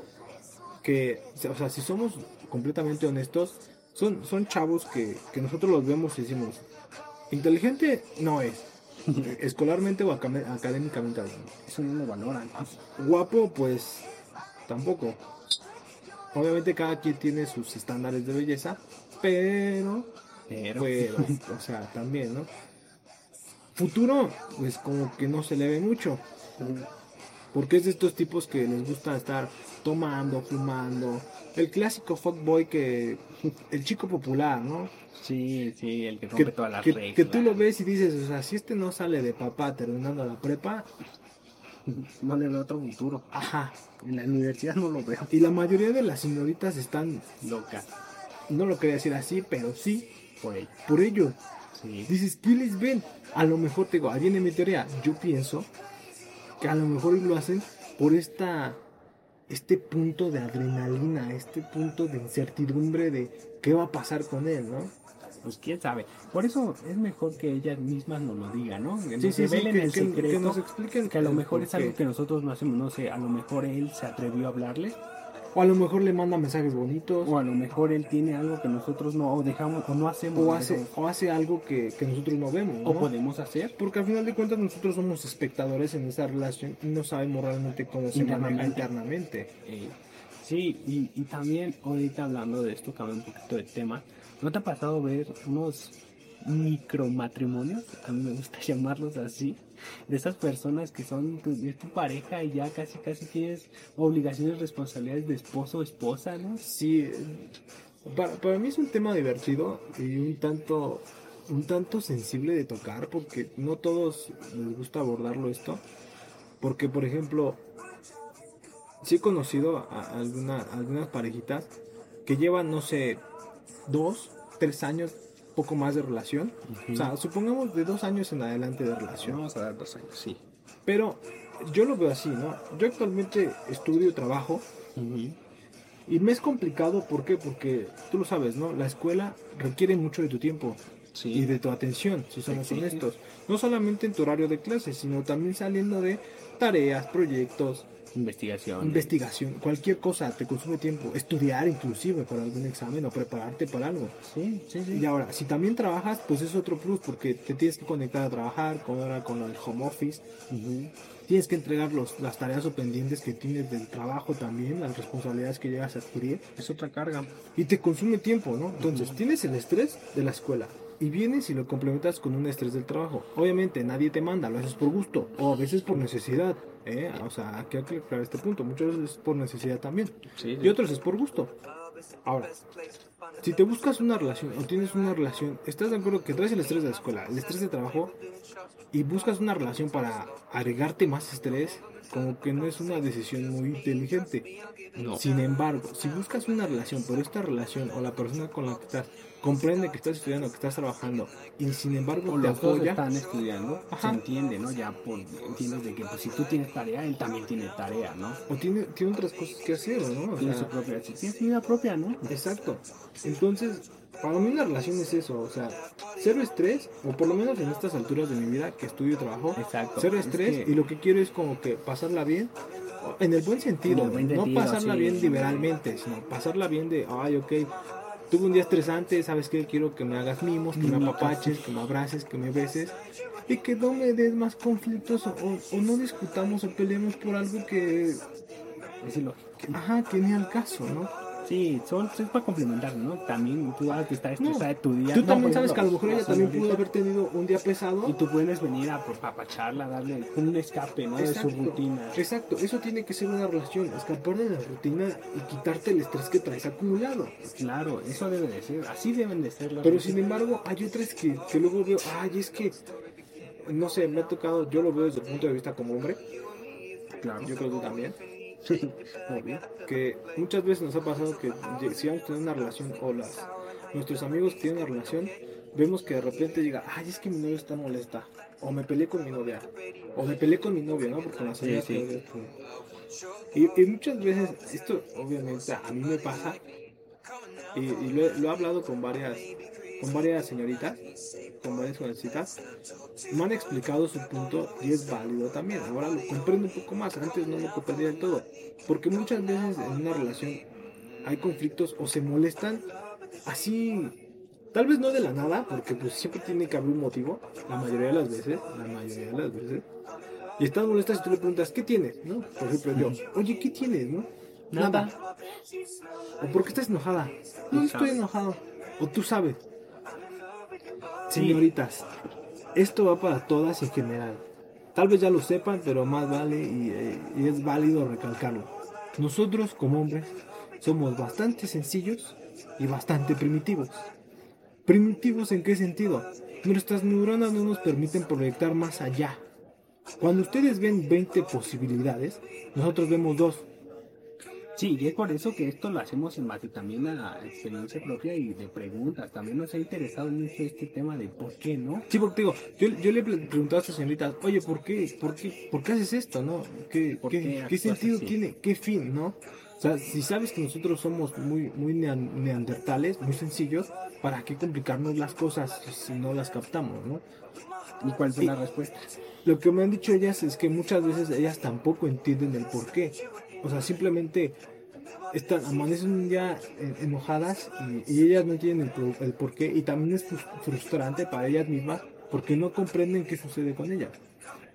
[SPEAKER 2] que, o sea, si somos completamente honestos, son, son chavos que, que nosotros los vemos y decimos, inteligente no es, escolarmente o académicamente hablando.
[SPEAKER 1] Eso no lo valoran.
[SPEAKER 2] Guapo, pues tampoco. Obviamente cada quien tiene sus estándares de belleza, pero,
[SPEAKER 1] Pero,
[SPEAKER 2] pero, o sea, también, ¿no? Futuro, pues como que no se le ve mucho, porque es de estos tipos que les gusta estar tomando, fumando, el clásico fuckboy que, el chico popular, ¿no?
[SPEAKER 1] Sí, sí, el que rompe
[SPEAKER 2] Que,
[SPEAKER 1] todas las
[SPEAKER 2] que-
[SPEAKER 1] reglas.
[SPEAKER 2] que tú lo ves y dices, o sea, si este no sale de papá terminando la prepa,
[SPEAKER 1] No le veo otro futuro.
[SPEAKER 2] ajá.
[SPEAKER 1] En la universidad no lo veo.
[SPEAKER 2] Y la mayoría de las señoritas están
[SPEAKER 1] Loca.
[SPEAKER 2] no lo quería decir así, pero sí,
[SPEAKER 1] Por ello.
[SPEAKER 2] por ello.
[SPEAKER 1] Sí.
[SPEAKER 2] Dices, ¿qué les ven? A lo mejor te digo, ahí viene mi teoría. Yo pienso que a lo mejor lo hacen por esta este punto de adrenalina, este punto de incertidumbre de qué va a pasar con él, ¿no?
[SPEAKER 1] Pues quién sabe. Por eso es mejor que ellas mismas nos lo digan, ¿no? Que
[SPEAKER 2] Sí,
[SPEAKER 1] nos
[SPEAKER 2] sí, sí, que-
[SPEAKER 1] el
[SPEAKER 2] que- que
[SPEAKER 1] secreto.
[SPEAKER 2] nos expliquen
[SPEAKER 1] que a lo mejor es algo que nosotros no hacemos, no sé, a lo mejor él se atrevió a hablarle,
[SPEAKER 2] O a lo mejor le manda mensajes bonitos,
[SPEAKER 1] o a lo mejor él tiene algo que nosotros no o dejamos o no hacemos,
[SPEAKER 2] o hace, o hace algo que, que nosotros no vemos, ¿no?
[SPEAKER 1] o podemos hacer.
[SPEAKER 2] Porque al final de cuentas nosotros somos espectadores en esa relación y no sabemos realmente cómo se maneja
[SPEAKER 1] internamente. Eh, sí, y, y también ahorita hablando de esto, cambia un poquito de tema. ¿No te ha pasado ver unos micromatrimonios? A mí me gusta llamarlos así. De esas personas que son tu, pareja y ya casi casi tienes obligaciones, responsabilidades de esposo o esposa, ¿no?
[SPEAKER 2] Sí, para, para mí es un tema divertido y un tanto, un tanto sensible de tocar porque no todos les gusta abordarlo esto. Porque, por ejemplo, sí he conocido a alguna, algunas parejitas que llevan, no sé, dos, tres años, poco más de relación. O sea, supongamos de dos años en adelante de relación.
[SPEAKER 1] Vamos a dar dos años, sí.
[SPEAKER 2] Pero yo lo veo así, ¿no? Yo actualmente estudio trabajo y me es complicado, ¿por qué? Porque tú lo sabes, ¿no? La escuela requiere mucho de tu tiempo
[SPEAKER 1] Sí.
[SPEAKER 2] y de tu atención, si somos
[SPEAKER 1] Sí, sí, sí.
[SPEAKER 2] honestos. No solamente en tu horario de clases, sino también saliendo de tareas, proyectos,
[SPEAKER 1] Investigación.
[SPEAKER 2] investigación, cualquier cosa te consume tiempo. Estudiar inclusive para algún examen o prepararte para algo.
[SPEAKER 1] sí, sí, sí.
[SPEAKER 2] Y ahora, si también trabajas, pues es otro plus porque te tienes que conectar a trabajar, con ahora con el home office.
[SPEAKER 1] Ujú.
[SPEAKER 2] Tienes que entregar los, las tareas o pendientes que tienes del trabajo también, las responsabilidades que llegas a adquirir.
[SPEAKER 1] Es otra carga.
[SPEAKER 2] Y te consume tiempo, ¿no? Entonces, tienes el estrés de la escuela. Y vienes y lo complementas con un estrés del trabajo. Obviamente nadie te manda, lo haces por gusto. O a veces por necesidad. ¿Eh? O sea, hay que aclarar este punto. Muchas veces es por necesidad también.
[SPEAKER 1] Sí,
[SPEAKER 2] Y otros es por gusto. Ahora, si te buscas una relación o tienes una relación, estás de acuerdo que traes el estrés de la escuela, el estrés de trabajo y buscas una relación para agregarte más estrés, como que no es una decisión muy inteligente.
[SPEAKER 1] No.
[SPEAKER 2] Sin embargo, si buscas una relación, pero esta relación o la persona con la que estás comprende que estás estudiando, que estás trabajando y sin embargo
[SPEAKER 1] O
[SPEAKER 2] te apoya,
[SPEAKER 1] están estudiando,
[SPEAKER 2] Ajá.
[SPEAKER 1] se entiende, ¿no? Ya por, entiendes de que pues, si tú tienes tarea, él también tiene tarea, ¿no?
[SPEAKER 2] o tiene, tiene otras cosas que hacer, ¿no? O
[SPEAKER 1] Tiene
[SPEAKER 2] sea,
[SPEAKER 1] su propia, si tienes vida propia, ¿no?
[SPEAKER 2] Exacto. Entonces, para mí una relación es eso, o sea, cero estrés, o por lo menos en estas alturas de mi vida que estudio y trabajo,
[SPEAKER 1] Exacto.
[SPEAKER 2] cero
[SPEAKER 1] Es
[SPEAKER 2] estrés
[SPEAKER 1] que-
[SPEAKER 2] y lo que quiero es como que pasarla bien, en el buen sentido,
[SPEAKER 1] En el buen
[SPEAKER 2] no pasarla
[SPEAKER 1] sí.
[SPEAKER 2] bien liberalmente, sino pasarla bien de, ay, ok, tuve un día estresante, ¿sabes qué? Quiero que me hagas mimos, que me apapaches, que me abraces, que me beses, y que no me des más conflictos o, o no discutamos o peleemos por algo que,
[SPEAKER 1] Es ilógico.
[SPEAKER 2] ajá, que ni al caso, ¿no?
[SPEAKER 1] Sí, son, es para complementar, ¿no? También tú vas a estar estresada de tu día.
[SPEAKER 2] Tú
[SPEAKER 1] No,
[SPEAKER 2] también sabes que a lo mejor ella
[SPEAKER 1] la
[SPEAKER 2] también pudo haber tenido un día pesado.
[SPEAKER 1] Y tú puedes venir a papacharla, darle un escape, ¿no? De su rutina.
[SPEAKER 2] Exacto, eso tiene que ser una relación, escapar de la rutina y quitarte el estrés que traes acumulado.
[SPEAKER 1] Claro, eso debe de ser. Así deben de ser las
[SPEAKER 2] Pero sin embargo, hay otras que, que luego veo, ay, es que, no sé, me ha tocado, yo lo veo desde el punto de vista como hombre,
[SPEAKER 1] Claro.
[SPEAKER 2] yo creo que tú también. que muchas veces nos ha pasado que si vamos a tener una relación o las, nuestros amigos tienen una relación, vemos que de repente llega, ay, es que mi novia está molesta, o me peleé con mi novia, o me peleé con mi novio, ¿no? Porque con la señora
[SPEAKER 1] sí.
[SPEAKER 2] Y, y muchas veces, esto obviamente a mí me pasa, y, y lo, he- lo he hablado con varias, con varias señoritas, con varias jovencitas, me han explicado su punto y es válido también. Ahora lo comprendo un poco más, antes no lo comprendía del todo. Porque muchas veces en una relación hay conflictos o se molestan así, tal vez no de la nada, porque pues siempre tiene que haber un motivo, la mayoría de las veces, la mayoría de las veces. Y están molestas y tú le preguntas, ¿qué tienes? ¿No? Por ejemplo, yo, oye, ¿qué tienes? ¿No?
[SPEAKER 1] Nada.
[SPEAKER 2] ¿O por qué estás enojada? No, no estoy enojado. O tú sabes. Señoritas, esto va para todas en general. Tal vez ya lo sepan, pero más vale y, eh, y es válido recalcarlo. Nosotros como hombres somos bastante sencillos y bastante primitivos. ¿Primitivos en qué sentido? Nuestras neuronas no nos permiten proyectar más allá. Cuando ustedes ven 20 posibilidades, nosotros vemos dos.
[SPEAKER 1] Sí, y es por eso que esto lo hacemos en base también a experiencia propia y de preguntas. También nos ha interesado mucho este tema de por qué, ¿no?
[SPEAKER 2] Sí, porque digo, yo, yo le he preguntado a esta señorita, oye, ¿por qué, por qué, por qué haces esto, no? ¿Qué,
[SPEAKER 1] ¿Por
[SPEAKER 2] qué,
[SPEAKER 1] qué
[SPEAKER 2] qué sentido
[SPEAKER 1] así?
[SPEAKER 2] tiene? ¿Qué fin, no? O sea, si sabes que nosotros somos muy, muy nean- neandertales, muy sencillos, ¿para qué complicarnos las cosas si no las captamos, no?
[SPEAKER 1] ¿Y cuál fue
[SPEAKER 2] Sí.
[SPEAKER 1] la respuesta?
[SPEAKER 2] Lo que me han dicho ellas es que muchas veces ellas tampoco entienden el por qué. O sea, simplemente están, amanecen un día eh, enojadas y, y ellas no entienden el, el por qué. Y también es frus- frustrante para ellas mismas porque no comprenden qué sucede con ellas.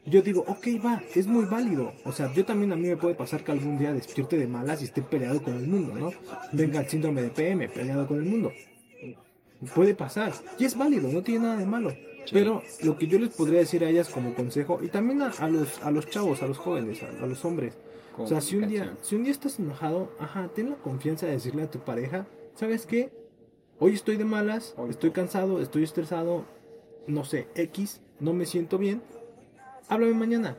[SPEAKER 2] Yo digo, ok, va, es muy válido. O sea, yo también a mí me puede pasar que algún día despierte de malas y esté peleado con el mundo, ¿no? Venga el síndrome de PM, peleado con el mundo. Puede pasar. Y es válido, no tiene nada de malo. Pero lo que yo les podría decir a ellas como consejo, y también a, a los, a los chavos, a los jóvenes, a, a los hombres. O sea, si un, día, si un día estás enojado, ajá, ten la confianza de decirle a tu pareja, ¿sabes qué? Hoy estoy de malas,
[SPEAKER 1] Hoy
[SPEAKER 2] estoy cansado, estoy estresado, no sé, X, no me siento bien. Háblame mañana.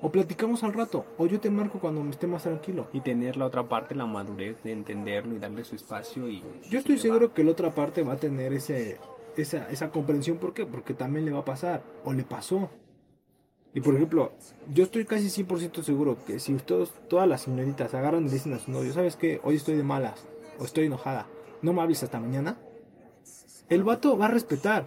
[SPEAKER 2] O platicamos al rato. O yo te marco cuando me esté más tranquilo.
[SPEAKER 1] Y tener la otra parte, la madurez de entenderlo y darle su espacio y...
[SPEAKER 2] Yo estoy seguro que la otra parte va a tener ese, esa, esa comprensión. ¿Por qué? Porque también le va a pasar. O le pasó. Y por ejemplo, yo estoy casi 100% seguro que si ustedes, todas las señoritas agarran y dicen a su novio, ¿sabes qué? Hoy estoy de malas. O estoy enojada. No me hables hasta mañana. El vato va a respetar.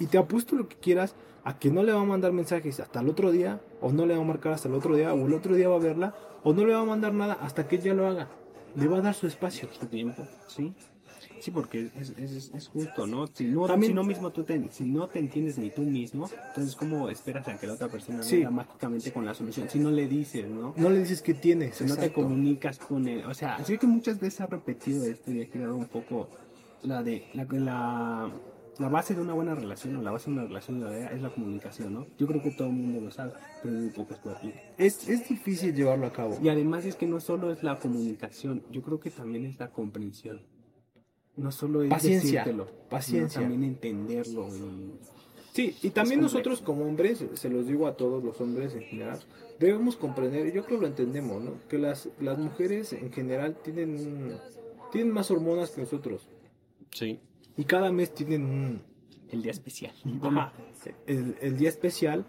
[SPEAKER 2] Y te apuesto lo que quieras a que no le va a mandar mensajes hasta el otro día. O no le va a marcar hasta el otro día. O el otro día va a verla. O no le va a mandar nada hasta que ella lo haga. Le va a dar su espacio.
[SPEAKER 1] su tiempo, ¿sí? Sí, porque es, es, es justo, ¿no? Si no,
[SPEAKER 2] También-
[SPEAKER 1] si no mismo tú te, si no te entiendes ni tú mismo, entonces ¿cómo esperas a que la otra persona
[SPEAKER 2] Sí.
[SPEAKER 1] venga mágicamente con la solución? Si no le dices, ¿no?
[SPEAKER 2] No le dices que tienes.
[SPEAKER 1] Si no te comunicas con él. O sea, así que muchas veces ha repetido esto y ha quedado un poco la de la, la, la base de una buena relación o la base de una relación duradera es la comunicación, ¿no? Yo creo que todo el mundo lo sabe, pero muy pocos lo aplican.
[SPEAKER 2] Es, es difícil llevarlo a cabo.
[SPEAKER 1] Y además es que no solo es la comunicación, yo creo que también es la comprensión. No solo es
[SPEAKER 2] Paciencia,
[SPEAKER 1] decírtelo,
[SPEAKER 2] paciencia.
[SPEAKER 1] sino también entenderlo. y-
[SPEAKER 2] Sí, y también nosotros como hombres, se los digo a todos los hombres en general, debemos comprender, y yo creo que lo entendemos, ¿no? Que las, las mujeres en general tienen, tienen más hormonas que nosotros. Y cada mes tienen un,
[SPEAKER 1] El día especial.
[SPEAKER 2] Ajá, el, el día especial,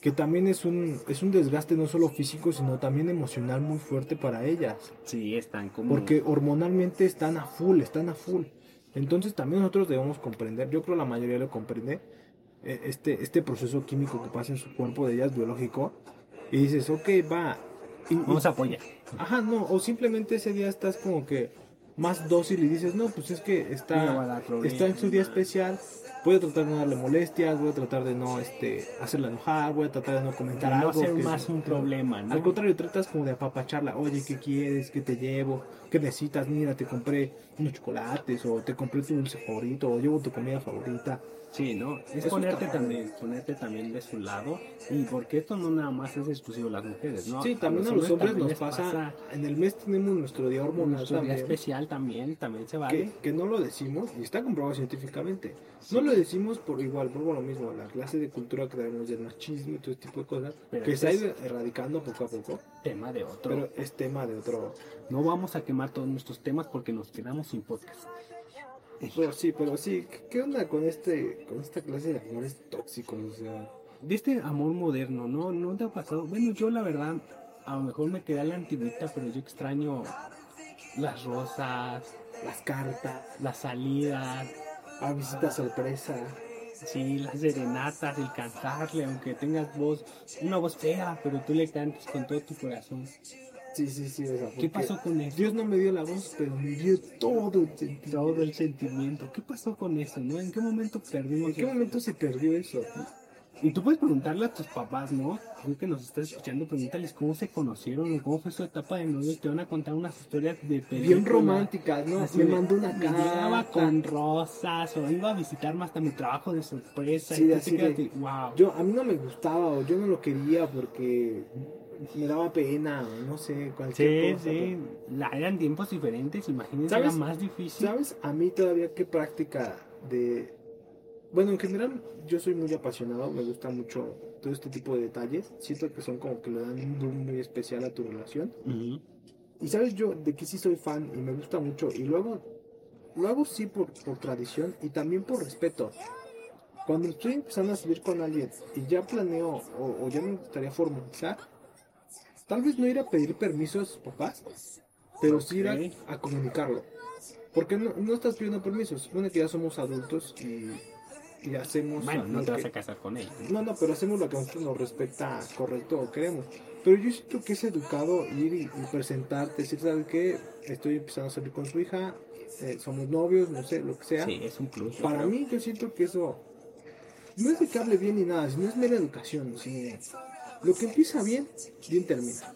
[SPEAKER 2] que también es un, es un desgaste no solo físico, sino también emocional muy fuerte para ellas.
[SPEAKER 1] Sí, están como...
[SPEAKER 2] Porque hormonalmente están a full, están a full. Entonces también nosotros debemos comprender, yo creo la mayoría lo comprende, eh, este, este proceso químico que pasa en su cuerpo de ellas biológico. Y dices, ok, va. Y, y-
[SPEAKER 1] Vamos a apoyar.
[SPEAKER 2] Ajá, no, o simplemente ese día estás como que, más dócil y dices, no, pues es que
[SPEAKER 1] No
[SPEAKER 2] está, está en su día especial, voy a tratar de no darle molestias, voy a tratar de no este, hacerla enojar, voy a tratar de no comentar
[SPEAKER 1] no
[SPEAKER 2] algo.
[SPEAKER 1] ser
[SPEAKER 2] que-
[SPEAKER 1] más un problema, ¿no?
[SPEAKER 2] Al contrario, tratas como de apapacharla, oye, ¿qué quieres? ¿Qué te llevo? ¿Qué necesitas? Mira, te compré unos chocolates, o te compré tu dulce favorito, o llevo tu comida favorita.
[SPEAKER 1] Sí, ¿no? Es
[SPEAKER 2] Eso
[SPEAKER 1] ponerte también, ponerte también de su lado. Y porque esto no nada más es exclusivo de las mujeres, ¿no?
[SPEAKER 2] Sí, también a los hombres
[SPEAKER 1] también
[SPEAKER 2] nos
[SPEAKER 1] les
[SPEAKER 2] pasa, en el mes tenemos nuestro día hormonal
[SPEAKER 1] nuestro día
[SPEAKER 2] también.
[SPEAKER 1] especial también, también se vale.
[SPEAKER 2] que, que no lo decimos y está comprobado científicamente. No lo decimos por igual, por lo mismo, la clase de cultura que tenemos del machismo y todo este tipo de cosas,
[SPEAKER 1] Pero
[SPEAKER 2] que se ha ido erradicando poco a poco,
[SPEAKER 1] Tema de otro.
[SPEAKER 2] pero es tema de otro.
[SPEAKER 1] no vamos a quemar todos nuestros temas porque nos quedamos sin podcast.
[SPEAKER 2] Pero sí, pero sí, ¿qué- ¿qué onda con este con esta clase de amores tóxicos? O sea,
[SPEAKER 1] De este amor moderno, ¿no? ¿No te ha pasado? Bueno, yo la verdad, a lo mejor me quedé a la antigüita, pero yo extraño las rosas,
[SPEAKER 2] las cartas,
[SPEAKER 1] las salidas,
[SPEAKER 2] a visita sorpresa.
[SPEAKER 1] sí, las serenatas, el cantarle, aunque tengas voz, una voz fea, pero tú le cantes con todo tu corazón.
[SPEAKER 2] Sí, sí, sí. o sea,
[SPEAKER 1] ¿Qué pasó con eso?
[SPEAKER 2] Dios no me dio la voz, pero me dio todo el sentido.
[SPEAKER 1] Todo el sentimiento. ¿Qué pasó con eso, no? ¿En qué momento perdimos
[SPEAKER 2] ¿En qué momento se perdió eso?
[SPEAKER 1] Y tú puedes preguntarle a tus papás, ¿no? Tú que nos estás escuchando, pregúntales cómo se conocieron cómo fue su etapa de novio. Te van a contar unas historias de película.
[SPEAKER 2] Bien románticas, ¿no?
[SPEAKER 1] Así
[SPEAKER 2] me mandó una carta.
[SPEAKER 1] con rosas o iba a visitarme hasta mi trabajo de sorpresa.
[SPEAKER 2] Sí,
[SPEAKER 1] y
[SPEAKER 2] así
[SPEAKER 1] te quedas
[SPEAKER 2] de-
[SPEAKER 1] de, wow.
[SPEAKER 2] Yo, a mí no me gustaba o yo no lo quería porque me daba pena no sé, cualquier
[SPEAKER 1] Sí,
[SPEAKER 2] cosa.
[SPEAKER 1] sí. La, eran tiempos diferentes, imagínense,
[SPEAKER 2] ¿Sabes?
[SPEAKER 1] era más difícil.
[SPEAKER 2] ¿Sabes? A mí todavía qué práctica de... Bueno, en general yo soy muy apasionado, me gusta mucho todo este tipo de detalles. Siento que son como que le dan un boom muy especial a tu relación.
[SPEAKER 1] Ujú.
[SPEAKER 2] Y sabes yo de que sí soy fan y me gusta mucho y luego lo hago sí por, por tradición y también por respeto. Cuando estoy empezando a salir con alguien y ya planeo o, o ya me gustaría formalizar, tal vez no ir a pedir permiso a sus papás, pero sí ir a, comunicarlo. Porque no, no estás pidiendo permiso, supone que ya somos adultos y, y hacemos...
[SPEAKER 1] Bueno, no te vas
[SPEAKER 2] que-
[SPEAKER 1] a casar con él. ¿no?
[SPEAKER 2] no, pero hacemos lo que a nosotros nos respecta correcto o queremos. Pero yo siento que es educado ir y, y presentarte, decir, ¿sabes qué? Estoy empezando a salir con su hija, eh, somos novios, no sé, lo que sea.
[SPEAKER 1] Sí, es un plus.
[SPEAKER 2] Para mí, yo siento que eso no es de que hable bien ni nada, sino es mera educación. sino lo que empieza bien, bien termina.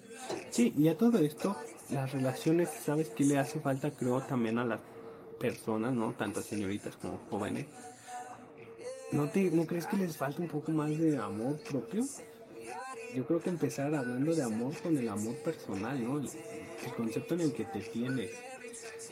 [SPEAKER 1] Sí, y a todo esto, las relaciones, ¿sabes qué le hace falta? Creo también a las personas, ¿no? Tanto señoritas como jóvenes. ¿No, te, ¿No crees que les falta un poco más de amor propio? Yo creo que empezar hablando de amor con el amor personal, ¿no? El, el concepto en el que te tienes.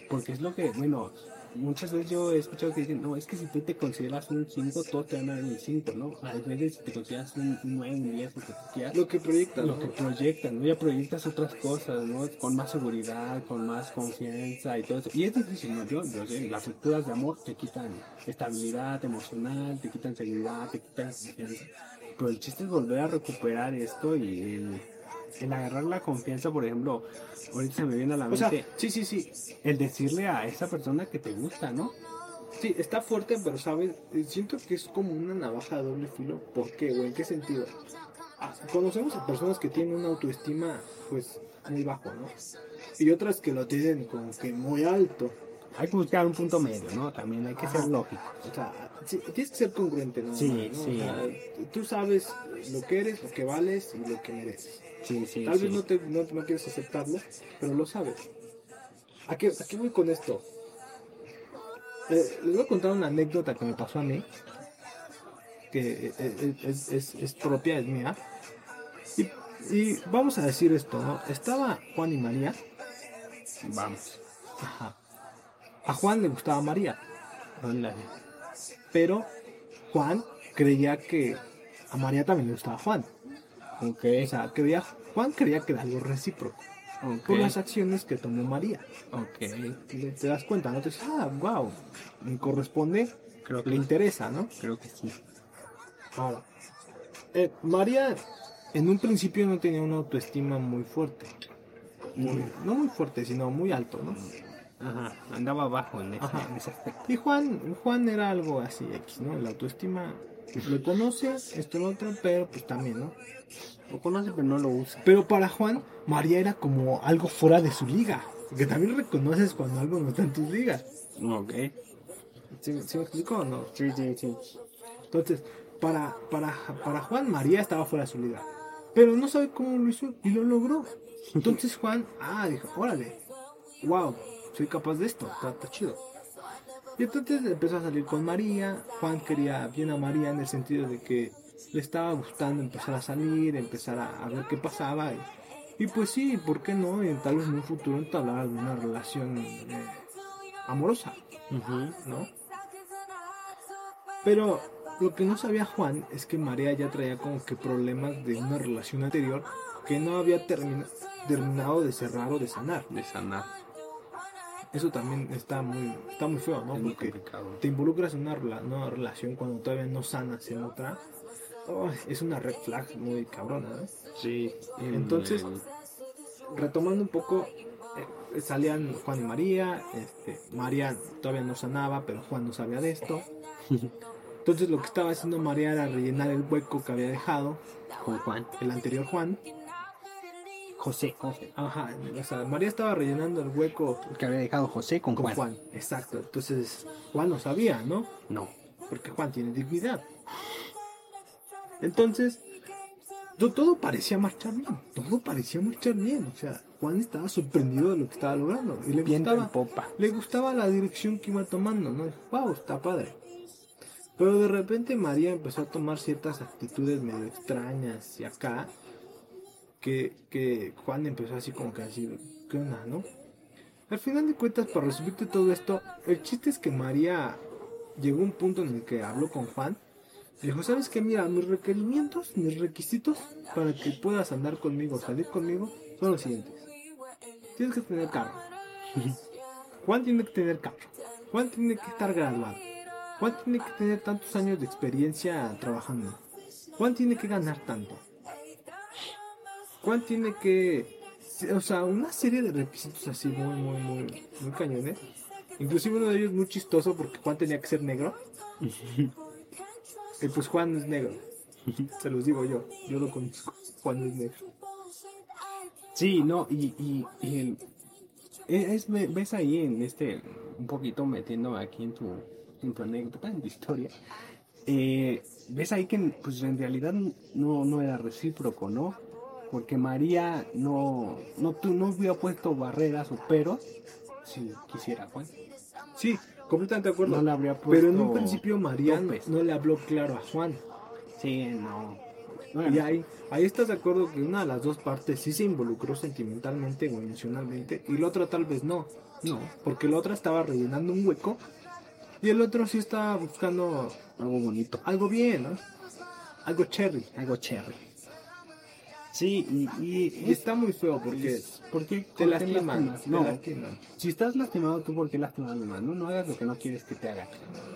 [SPEAKER 1] Porque es lo que, bueno, muchas veces yo he escuchado que dicen, no, es que si tú te consideras un 5, todos te van a dar un 5, ¿no? A veces si te consideras un 9, un 10, lo que tú quieras,
[SPEAKER 2] Lo que proyecta,
[SPEAKER 1] lo
[SPEAKER 2] ¿no?
[SPEAKER 1] que proyectas, ¿no? Ya proyectas otras cosas, ¿no? Con más seguridad, con más confianza y todo eso. Y es difícil, ¿no? Yo, yo sé, las rupturas de amor te quitan estabilidad emocional, te quitan seguridad, te quitan confianza. Pero el chiste es volver a recuperar esto y el, el agarrar la confianza, por ejemplo, ahorita se me viene a la
[SPEAKER 2] O sea,
[SPEAKER 1] mente
[SPEAKER 2] sí, sí, sí.
[SPEAKER 1] el decirle a esa persona que te gusta, ¿no?
[SPEAKER 2] Sí, está fuerte, pero sabes, Eh, siento que es como una navaja de doble filo. ¿Por qué, o en qué sentido? Ah, Conocemos a personas que tienen una autoestima, pues, muy bajo, ¿no? Y otras que lo tienen como que muy alto.
[SPEAKER 1] Hay que buscar un punto medio, ¿no? También hay que ser lógico.
[SPEAKER 2] O sea, sí, tienes que ser congruente, ¿no?
[SPEAKER 1] Sí,
[SPEAKER 2] ¿no? O
[SPEAKER 1] sí.
[SPEAKER 2] sea, tú sabes lo que eres, lo que vales y lo que mereces.
[SPEAKER 1] Sí, sí,
[SPEAKER 2] Tal vez no, te, no, no quieres aceptarlo, pero lo sabes. ¿A qué, a qué voy con esto? Eh, les voy a contar una anécdota que me pasó a mí, que eh, es, es- es propia, es mía. Y, y vamos a decir esto, ¿no? Estaba Juan y María.
[SPEAKER 1] Vamos.
[SPEAKER 2] Ajá. A Juan le gustaba María, pero Juan creía que a María también le gustaba Juan.
[SPEAKER 1] Ok.
[SPEAKER 2] O sea, creía, Juan creía que era algo recíproco por las acciones que tomó María.
[SPEAKER 1] Ok.
[SPEAKER 2] te te das cuenta, ¿no? Te dices, ah, wow, me corresponde,
[SPEAKER 1] Creo que
[SPEAKER 2] le interesa, ¿no?
[SPEAKER 1] Creo que sí.
[SPEAKER 2] Ahora, eh, María en un principio no tenía una autoestima muy fuerte. Muy- no muy fuerte, sino muy alto, ¿no?
[SPEAKER 1] Ajá. Andaba abajo en ese, en ese aspecto.
[SPEAKER 2] Y Juan, Juan era algo así, X, ¿no? La autoestima, lo conoce, esto, lo otro, pero pues también, ¿no?
[SPEAKER 1] Lo conoce, pero no lo usa.
[SPEAKER 2] Pero para Juan, María era como algo fuera de su liga. Que también reconoces cuando algo no está en tus ligas.
[SPEAKER 1] Ok.
[SPEAKER 2] ¿Sí, sí me explico o no?
[SPEAKER 1] Sí, sí, sí.
[SPEAKER 2] Entonces, para, para, para Juan, María estaba fuera de su liga. Pero no sabe cómo lo hizo y lo logró. Entonces Juan, ah, dijo, órale, wow, soy capaz de esto, está, está chido. Y entonces empezó a salir con María. Juan quería bien a María en el sentido de que le estaba gustando empezar a salir, empezar a, a ver qué pasaba. Y, y pues sí, ¿por qué no? Y tal vez en un futuro entablar alguna relación eh, amorosa. ¿no? Pero lo que no sabía Juan es que María ya traía como que problemas de una relación anterior que no había termina- terminado de cerrar o de sanar.
[SPEAKER 1] De sanar.
[SPEAKER 2] Eso también está muy, está muy feo, ¿no?
[SPEAKER 1] es muy
[SPEAKER 2] Porque
[SPEAKER 1] complicado.
[SPEAKER 2] te involucras en una, rela- nueva relación cuando todavía no sanas en otra. Oh, es una red flag muy cabrona, ¿no?
[SPEAKER 1] Sí.
[SPEAKER 2] Entonces- Retomando un poco, eh, salían Juan y María, este, María todavía no sanaba, pero Juan no sabía de esto. Entonces lo que estaba haciendo María era rellenar el hueco que había dejado
[SPEAKER 1] con Juan.
[SPEAKER 2] el anterior Juan.
[SPEAKER 1] José, José.
[SPEAKER 2] Ajá, o sea, María estaba rellenando el hueco
[SPEAKER 1] Que había dejado José con,
[SPEAKER 2] con
[SPEAKER 1] Juan.
[SPEAKER 2] Juan. Exacto, entonces Juan no sabía, ¿no?
[SPEAKER 1] No.
[SPEAKER 2] Porque Juan tiene dignidad. Entonces, to- todo parecía marchar bien, todo parecía marchar bien. O sea, Juan estaba sorprendido de lo que estaba logrando y le
[SPEAKER 1] Viento en
[SPEAKER 2] gustaba,
[SPEAKER 1] popa.
[SPEAKER 2] le gustaba la dirección que iba tomando, ¿no? Wow, está padre. Pero de repente María empezó a tomar ciertas actitudes medio extrañas y acá, que, Juan empezó así como que a decir, ¿qué onda, no? Al final de cuentas, para resumirte todo esto, el chiste es que María llegó a un punto en el que habló con Juan. Dijo, ¿sabes qué? Mira, mis requerimientos, mis requisitos para que puedas andar conmigo, salir conmigo, son los siguientes. Tienes que tener carro. Juan tiene que tener carro. Juan tiene que estar graduado. Juan tiene que tener tantos años de experiencia trabajando. Juan tiene que ganar tanto. Juan tiene que... O sea, una serie de requisitos así muy, muy, muy, muy cañones. Inclusive uno de ellos muy chistoso porque Juan tenía que ser negro. Y pues Juan es negro. Se los digo yo. Yo lo conozco. Juan es negro.
[SPEAKER 1] Sí, no, y, y, y el- e, es, ve- ves ahí en este, un poquito metiéndome aquí en tu, en tu anécdota, en tu historia, eh, ves ahí que pues en realidad no, no era recíproco, ¿no? Porque María no, no, tú, no hubiera puesto barreras o peros si quisiera Juan.
[SPEAKER 2] Sí, completamente de acuerdo.
[SPEAKER 1] No le habría
[SPEAKER 2] Pero en un
[SPEAKER 1] puesto
[SPEAKER 2] principio María
[SPEAKER 1] topes.
[SPEAKER 2] no le habló claro a Juan.
[SPEAKER 1] Sí, no.
[SPEAKER 2] Y ahí, ahí estás de acuerdo que una de las dos partes sí se involucró sentimentalmente o emocionalmente y la otra tal vez no.
[SPEAKER 1] no,
[SPEAKER 2] Porque la otra estaba rellenando un hueco y el otro sí estaba buscando
[SPEAKER 1] algo bonito,
[SPEAKER 2] algo bien, ¿no? Algo cherry.
[SPEAKER 1] algo cherry. Sí, y, y
[SPEAKER 2] Y está muy feo porque
[SPEAKER 1] ¿Por qué
[SPEAKER 2] te lastiman.
[SPEAKER 1] lastimas? No, si estás lastimado tú, ¿por qué lastimar a alguien más? No, no hagas lo que no quieres que te hagan.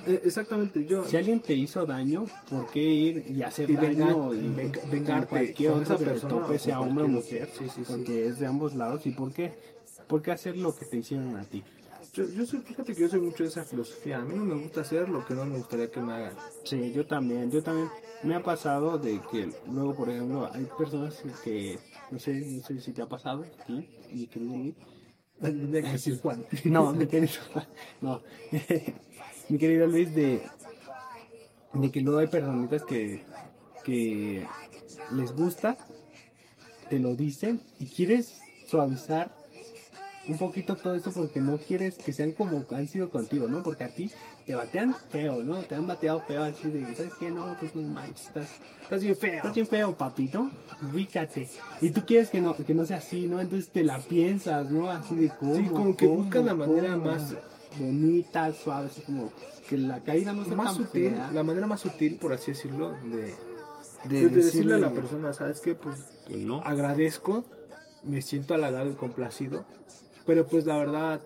[SPEAKER 2] Eh, exactamente, yo.
[SPEAKER 1] Si alguien te hizo daño, ¿por qué ir y hacer
[SPEAKER 2] Y
[SPEAKER 1] daño y
[SPEAKER 2] venga- vengarte
[SPEAKER 1] cualquier te
[SPEAKER 2] persona
[SPEAKER 1] tope, sea
[SPEAKER 2] con
[SPEAKER 1] hombre o mujer?
[SPEAKER 2] sí, sí.
[SPEAKER 1] Porque es de ambos lados. ¿Y por qué? ¿Por qué hacer lo que te hicieron a ti?
[SPEAKER 2] Yo, yo soy, fíjate que yo soy mucho de esa filosofía. A mí no me gusta hacer lo que no me gustaría que me hagan.
[SPEAKER 1] Sí, yo también, yo también. Me ha pasado de que luego, por ejemplo, hay personas que, no sé, no sé si te ha pasado, ¿sí? mi querido Luis,
[SPEAKER 2] Tendría que decir Juan.
[SPEAKER 1] No, mi querido, no, mi querido Luis, de, de que luego hay personitas que, que les gusta, te lo dicen y quieres suavizar un poquito todo eso porque no quieres que sean como han sido contigo, ¿no? Porque a ti te batean feo, ¿no? Te han bateado feo así de, ¿sabes qué? No, pues no manches, estás,
[SPEAKER 2] Estás bien feo.
[SPEAKER 1] Estás bien feo, papito. Ubícate. Y tú quieres que no, que no sea así, ¿no? Entonces te la piensas, ¿no? Así de cómo.
[SPEAKER 2] Sí, como que
[SPEAKER 1] cómo,
[SPEAKER 2] buscas la manera
[SPEAKER 1] cómo,
[SPEAKER 2] más-
[SPEAKER 1] bonita, suave, así como que la caída no sea
[SPEAKER 2] Más
[SPEAKER 1] tan
[SPEAKER 2] sutil,
[SPEAKER 1] fea.
[SPEAKER 2] la manera más sutil, por así decirlo, de,
[SPEAKER 1] de,
[SPEAKER 2] de decirle a la persona, ¿sabes qué? Pues
[SPEAKER 1] que no.
[SPEAKER 2] agradezco, me siento halagado y complacido, pero pues la verdad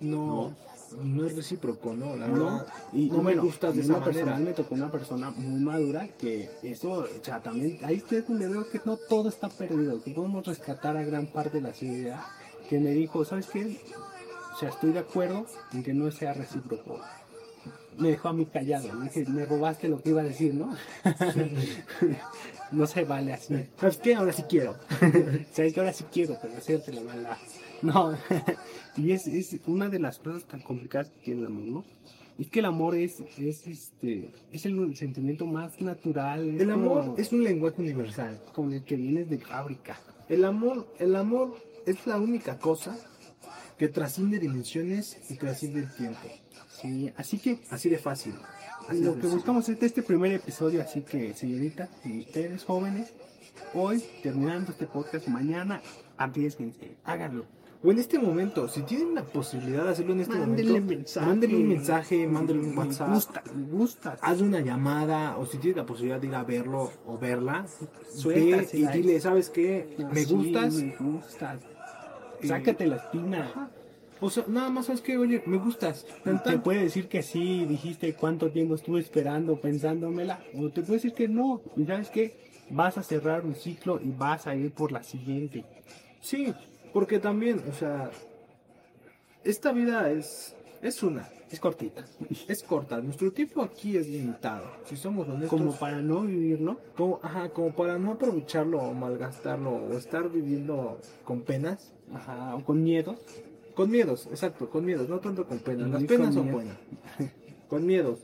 [SPEAKER 2] no, no, es recíproco, ¿no? La
[SPEAKER 1] No, y
[SPEAKER 2] no me
[SPEAKER 1] bueno,
[SPEAKER 2] gustas de esa
[SPEAKER 1] personal
[SPEAKER 2] manera.
[SPEAKER 1] me tocó una persona muy madura que eso, o sea, también ahí es donde veo que no todo está perdido, que podemos rescatar a gran parte de la sociedad, que me dijo, ¿sabes qué? O sea, estoy de acuerdo en que no sea recíproco. Me dejó a mí callado. Me dije, me robaste lo que iba a decir, ¿no? no se vale así.
[SPEAKER 2] ¿Sabes qué? Ahora sí quiero.
[SPEAKER 1] Sabes que ahora sí quiero, pero hacerte la maldad. No, y es, es una de las cosas tan complicadas que tiene el amor, ¿no? Es que el amor es, es, este, es el sentimiento más natural.
[SPEAKER 2] El amor
[SPEAKER 1] como-
[SPEAKER 2] es un lenguaje universal.
[SPEAKER 1] como el que vienes de fábrica.
[SPEAKER 2] El amor, el amor es la única cosa que trasciende dimensiones y trasciende el tiempo.
[SPEAKER 1] Sí, así que
[SPEAKER 2] Así de fácil. Así
[SPEAKER 1] lo
[SPEAKER 2] de
[SPEAKER 1] que
[SPEAKER 2] fácil.
[SPEAKER 1] buscamos es este primer episodio, así que señorita, y ustedes jóvenes, hoy terminando este podcast, mañana arriesguense, háganlo.
[SPEAKER 2] O en este momento, si tienen la posibilidad de hacerlo en este
[SPEAKER 1] Mándenle
[SPEAKER 2] momento,
[SPEAKER 1] mensaje.
[SPEAKER 2] mándenle un mensaje, mándenle un
[SPEAKER 1] Me
[SPEAKER 2] WhatsApp,
[SPEAKER 1] gusta, me gusta.
[SPEAKER 2] hazle una llamada, o si tienes la posibilidad de ir a verlo o verla, ve y dile, ¿sabes qué? Me
[SPEAKER 1] Sí,
[SPEAKER 2] gustas.
[SPEAKER 1] Me gustas. Sácate la espina.
[SPEAKER 2] O sea, nada más sabes que, oye, me gustas. Tan,
[SPEAKER 1] Te puede decir que sí, dijiste cuánto tiempo estuve esperando, pensándomela, o te puede decir que no, y sabes qué, vas a cerrar un ciclo y vas a ir por la siguiente.
[SPEAKER 2] Sí, porque también, o sea, esta vida es, es una,
[SPEAKER 1] Es cortita,
[SPEAKER 2] es corta. Nuestro tiempo aquí es limitado. Si somos honestos,
[SPEAKER 1] como para no vivir, ¿no?
[SPEAKER 2] como, ajá, como para no aprovecharlo o malgastarlo o estar viviendo con penas.
[SPEAKER 1] Ajá, o con miedo.
[SPEAKER 2] Con miedos, exacto, con miedos, no tanto con penas. Las penas son buenas. Con miedos.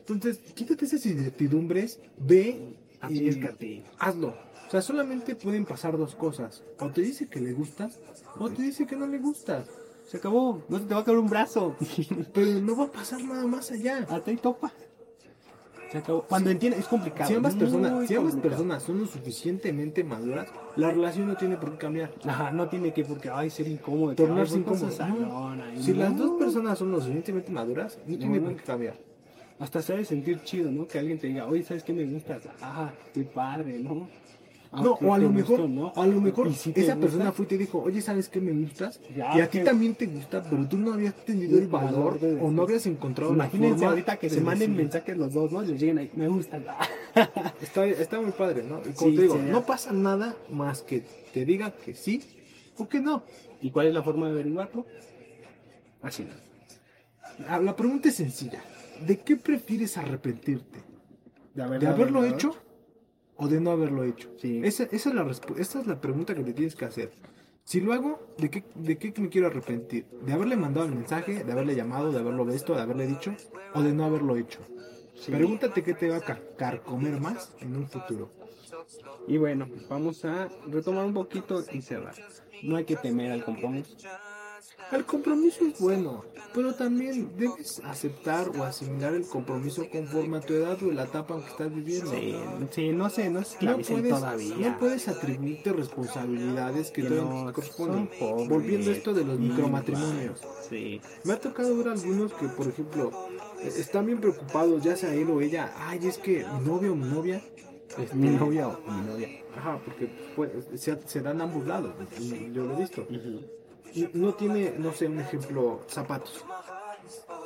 [SPEAKER 2] Entonces, quítate esas incertidumbres, ve y hazlo. O sea, solamente pueden pasar dos cosas. O te dice que le gustas, o te dice que no le gustas.
[SPEAKER 1] Se acabó, no te va a caer un brazo.
[SPEAKER 2] Pero no va a pasar nada más allá.
[SPEAKER 1] Hasta ahí topa. Se acabó. Cuando entiendes, es complicado.
[SPEAKER 2] Si ambas, personas, si ambas personas son lo suficientemente maduras, la relación no tiene por qué cambiar.
[SPEAKER 1] Ajá, no tiene que porque ay ser incómodo.
[SPEAKER 2] Tornarse
[SPEAKER 1] ay, ¿por qué
[SPEAKER 2] incómodo. No. Si
[SPEAKER 1] no.
[SPEAKER 2] las dos personas son lo suficientemente maduras, no tiene por qué cambiar.
[SPEAKER 1] Hasta se ha de sentir chido, ¿no? Que alguien te diga, oye, ¿sabes qué me gustas? Ah, qué padre, ¿no?
[SPEAKER 2] No,
[SPEAKER 1] Aunque
[SPEAKER 2] o a lo
[SPEAKER 1] gustó,
[SPEAKER 2] mejor,
[SPEAKER 1] ¿no?
[SPEAKER 2] a lo mejor
[SPEAKER 1] si
[SPEAKER 2] esa
[SPEAKER 1] gusta,
[SPEAKER 2] persona fue y te dijo, oye, ¿sabes qué me gustas?
[SPEAKER 1] Ya,
[SPEAKER 2] y a ti también te gusta, pero tú no habías tenido el
[SPEAKER 1] valor de-
[SPEAKER 2] o no habías encontrado la
[SPEAKER 1] Imagínense ahorita que se manden mensajes los dos, ¿no? Les lleguen ahí, me gustan.
[SPEAKER 2] Está, está muy padre, ¿no? Y como
[SPEAKER 1] Sí,
[SPEAKER 2] te digo, no pasa nada más que te diga que sí o que no.
[SPEAKER 1] ¿Y cuál es la forma de averiguarlo? Así no.
[SPEAKER 2] Ah, La pregunta es sencilla. ¿De qué prefieres arrepentirte?
[SPEAKER 1] De,
[SPEAKER 2] ¿De haberlo hecho o de no haberlo hecho?
[SPEAKER 1] Sí.
[SPEAKER 2] Esa, esa es la esa es la pregunta que te tienes que hacer. Si lo hago, ¿de qué, ¿de qué me quiero arrepentir? ¿De haberle mandado el mensaje, de haberle llamado, de haberlo visto, de haberle dicho o de no haberlo hecho?
[SPEAKER 1] Sí.
[SPEAKER 2] Pregúntate qué te va a car- carcomer más en un futuro.
[SPEAKER 1] Y bueno, vamos a retomar un poquito y cerrar. No hay que temer al compromiso.
[SPEAKER 2] El compromiso es bueno, pero también debes aceptar o asimilar el compromiso conforme a tu edad o la etapa en que estás viviendo.
[SPEAKER 1] Sí, sí, no sé, no es
[SPEAKER 2] No puedes,
[SPEAKER 1] todavía.
[SPEAKER 2] no puedes atribuirte responsabilidades que,
[SPEAKER 1] no
[SPEAKER 2] te corresponden. Volviendo a esto de los micromatrimonios.
[SPEAKER 1] Sí.
[SPEAKER 2] Me ha tocado ver algunos que, por ejemplo, están bien preocupados, ya sea él o ella. Ay, es que mi novio o mi novia. este,
[SPEAKER 1] Mi novia o mi novia.
[SPEAKER 2] Ajá, porque pues, se, se dan ambos lados. Yo lo he visto. Y no tiene, no sé, un ejemplo, zapatos.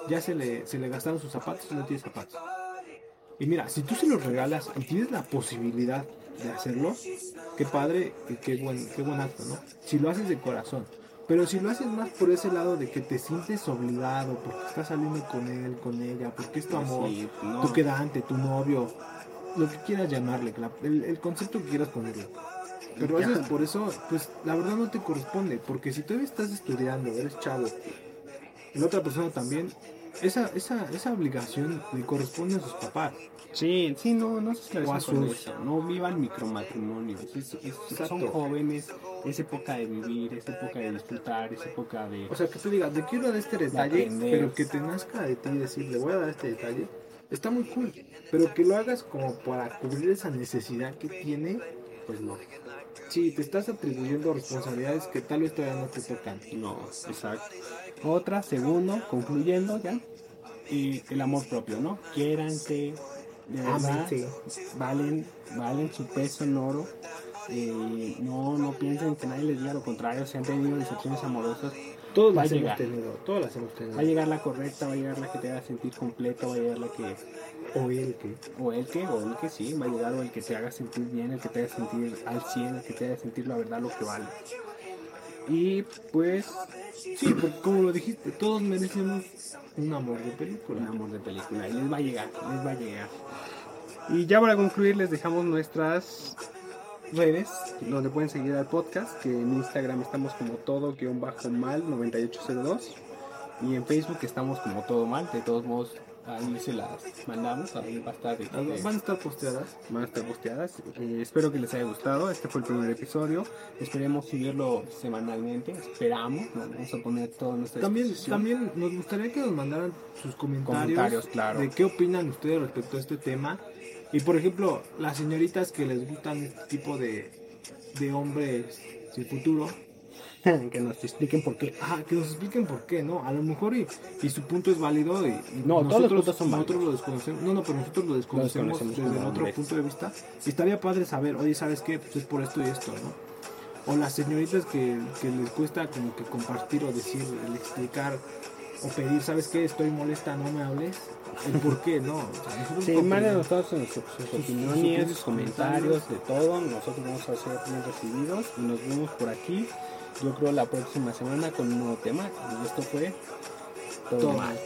[SPEAKER 2] Ya se le, se le gastaron sus zapatos y no tiene zapatos. Y mira, si tú se los regalas y tienes la posibilidad de hacerlo, qué padre y qué buen, qué buen acto, ¿no? Si lo haces de corazón. Pero si lo haces más por ese lado de que te sientes obligado porque estás saliendo con él, con ella, porque es tu amor,
[SPEAKER 1] Sí, no.
[SPEAKER 2] tu quedante, tu novio, lo que quieras llamarle, la- el, el concepto que quieras ponerle. Pero por eso, pues la verdad no te corresponde, porque si todavía estás estudiando, eres chavo, la otra persona también, esa, esa, esa obligación le corresponde a sus papás.
[SPEAKER 1] Sí, sí, no, no se con
[SPEAKER 2] sus-
[SPEAKER 1] eso. No vivan micromatrimonios. Es- es- son jóvenes, es época de vivir, es época de disfrutar, es época de...
[SPEAKER 2] O sea, que tú digas, te quiero dar este detalle, pero que te nazca de ti decir, le voy a dar este detalle, está muy cool. Pero que lo hagas como para cubrir esa necesidad que tiene, pues no. Sí, te estás atribuyendo responsabilidades que tal vez todavía no te tocan.
[SPEAKER 1] No, exacto. Otra, segundo, concluyendo ya, y el amor propio, ¿no? Quiéranse, de verdad,
[SPEAKER 2] Ámense.
[SPEAKER 1] valen, valen su peso en oro. eh, no, no piensen que nadie les diga lo contrario, si han tenido decepciones amorosas, a
[SPEAKER 2] las hemos tenido, todas las hemos tenido.
[SPEAKER 1] va a llegar la correcta, va a llegar la que te haga sentir completo, va a llegar la que,
[SPEAKER 2] O el que.
[SPEAKER 1] o el que, o el que sí, va a llegar o el que te haga sentir bien, el que te haga sentir al 100, el que te haga sentir la verdad lo que vale. Y pues,
[SPEAKER 2] Sí, porque como lo dijiste, todos merecemos un amor de película.
[SPEAKER 1] un amor de película. Y les va a llegar, les va a llegar. Y ya para concluir, les dejamos nuestras redes donde pueden seguir al podcast. Que en Instagram estamos como todo-mal9802. Y en Facebook estamos como todo mal. De todos modos, ahí se las mandamos. Ahí va a estar. este,
[SPEAKER 2] Van a estar posteadas.
[SPEAKER 1] van a estar posteadas. Eh, espero que les haya gustado. Este fue el primer episodio. Esperemos subirlo semanalmente. Esperamos. Vamos a poner todo nuestra
[SPEAKER 2] También, también nos gustaría que nos mandaran sus comentarios,
[SPEAKER 1] Comentarios, claro.
[SPEAKER 2] de qué opinan ustedes respecto a este tema. Y por ejemplo, las señoritas que les gustan este tipo de, de hombres sin futuro,
[SPEAKER 1] que nos expliquen por qué.
[SPEAKER 2] ajá, que nos expliquen por qué, ¿no? A lo mejor y, y su punto es válido y, y
[SPEAKER 1] No, todos los puntos son
[SPEAKER 2] nosotros lo desconocemos. No, no, pero nosotros lo desconocemos,
[SPEAKER 1] desconocemos
[SPEAKER 2] desde otro punto de vista. Y estaría padre saber, oye, ¿sabes qué? Pues es por esto y esto, ¿no? O las señoritas que, que les cuesta como que compartir o decir, el explicar o pedir, ¿sabes qué? Estoy molesta, no me hables. El por qué, ¿no? O sea, nosotros
[SPEAKER 1] Sí, mándenos todas sus, sus opiniones, sus comentarios, de todo. Nosotros vamos a ser bien recibidos y nos vemos por aquí. Yo creo la próxima semana con un nuevo tema. Y esto fue
[SPEAKER 2] mal.